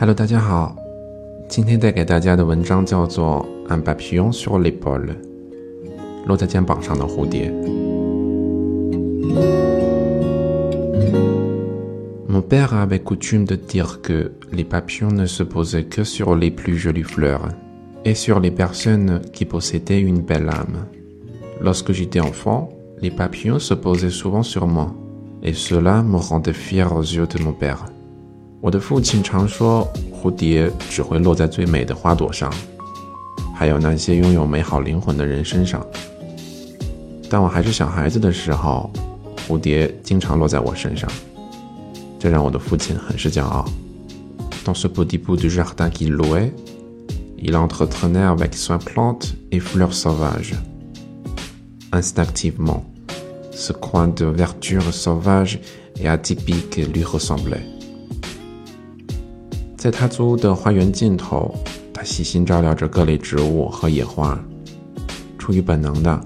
Hello，大家好， 今天带给大家的文章叫做《Un papillon sur l'épaule》，落在肩膀上的蝴蝶。Mon père avait coutume de dire que les papillons ne se posaient que sur les plus jolies fleurs et sur les personnes qui possédaient une belle âme. Lorsque j'étais enfant, les papillons se posaient souvent sur moi, et cela me rendait fier aux yeux de mon père. 我的父亲常说， 蝴蝶只会落在最美的花朵上，还有那些拥有美好灵魂的人身上。但我还是小孩子的时候，蝴蝶经常落在我身上，这让我的父亲很是骄傲。Dans ce petit bout de jardin qu'il louait, il entretenait avec soin plantes et fleurs sauvages. Instinctivement, ce coin de verdure sauvage et atypique lui ressemblait. 在他租的花园尽头，他细心照料着各类植物和野花。出于本能的，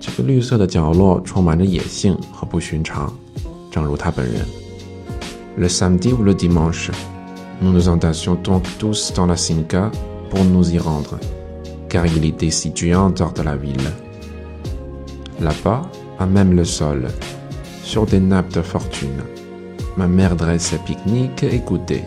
这个绿色的角落充满着野性和不寻常，正如他本人。Le samedi ou le dimanche, nous nous entassions donc tous dans la Cinca pour nous y rendre, car il était situé en dehors de la ville. Là-bas, à même le sol, sur des nappes de fortune, ma mère dressait pique-nique et goûtait.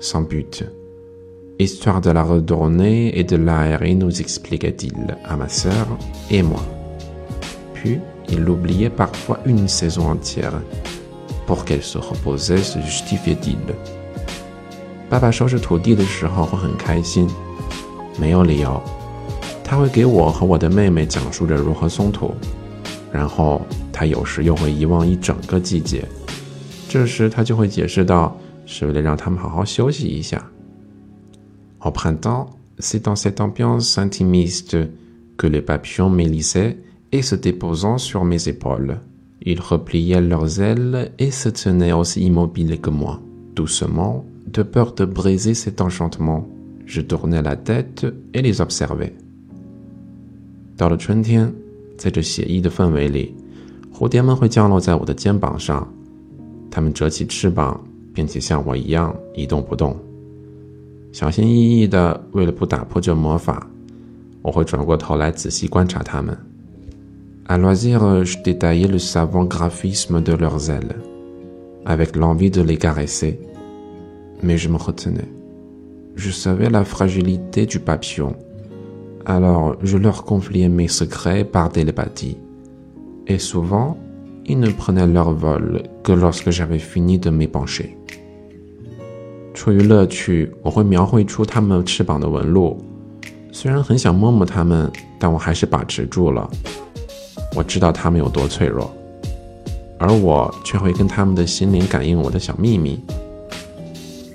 sans but. Histoire de la redonner et de l'aérer, nous expliquait-il à ma sœur et moi. Puis, il l'oubliait parfois une saison entière. Pour qu'elle se reposait, se justifiait-il. 爸爸收拾土地的时候会很开心，没有理由。他会给我和我的妹妹讲述着如何松土，然后他有时又会遗忘一整个季节。这时他就会解释道。 au printemps, c'est dans cette ambiance intimiste que les papillons mélissaient et se déposant sur mes épaules. Ils repliaient leurs ailes et se tenaient aussi immobiles que moi. Doucement, de peur de briser cet enchantement, je tournais la tête et les observais. 到了春天，在这写意的氛围里，蝴蝶们会降落在我的肩膀上，它们折起翅膀， 并且像我一样一动不动，小心翼翼的，为了不打破这魔法，我会转过头来仔细观察它们。À loisir, je détaillais le savant graphisme de leurs ailes, avec l'envie de les caresser, mais je me retenais. Je savais la fragilité du papillon, alors je leur confiais mes secrets par télépathie, et souvent ils ne prenaient leur vol que lorsque j'avais fini de m'épancher. 出于乐趣，我会描绘出它们翅膀的纹路。虽然很想摸摸它们，但我还是把持住了。我知道它们有多脆弱，而我却会跟它们的心灵感应我的小秘密。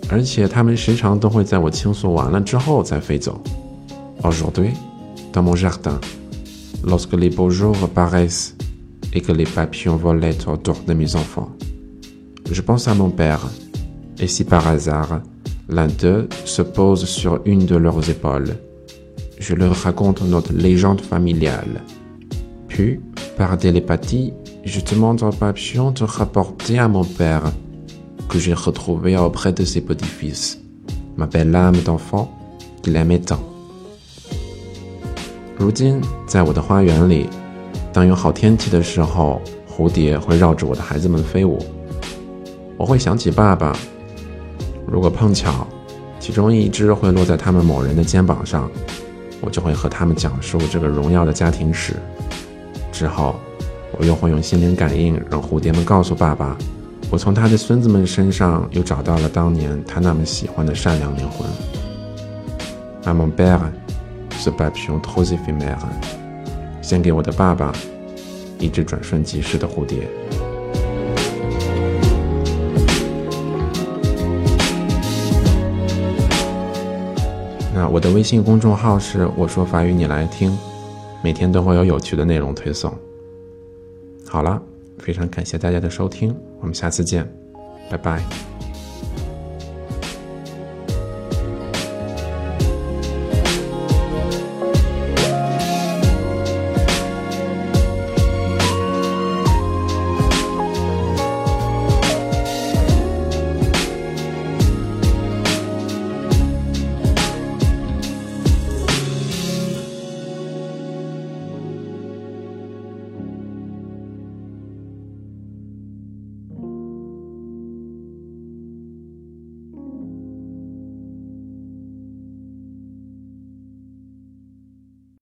而且它们时常都会在我倾诉完了之后再飞走。Aujourd'hui, dans mon jardin, lorsque les beaux jours apparaissent et que les papillons volaient autour de mes enfants. Je pense à mon père. Et si par hasard, l'un d'eux se pose sur une de leurs épaules, je leur raconte notre légende familiale. Puis, par télépathie, je demande au papillon de rapporter à mon père que j'ai retrouvé auprès de ses petits-fils ma belle âme d'enfant qu'il aimait tant. 如今，在我的花园里， 当有好天气的时候，蝴蝶会绕着我的孩子们飞舞。我会想起爸爸，如果碰巧，其中一只会落在他们某人的肩膀上，我就会和他们讲述这个荣耀的家庭史。之后，我又会用心灵感应，让蝴蝶们告诉爸爸，我从他的孙子们身上又找到了当年他那么喜欢的善良灵魂。À mon père, ce papillon trop éphémère，献给我的爸爸，一只转瞬即逝的蝴蝶。那我的微信公众号是我说法语你来听，每天都会有有趣的内容推送。好了。非常感谢大家的收听，我们下次见，拜拜。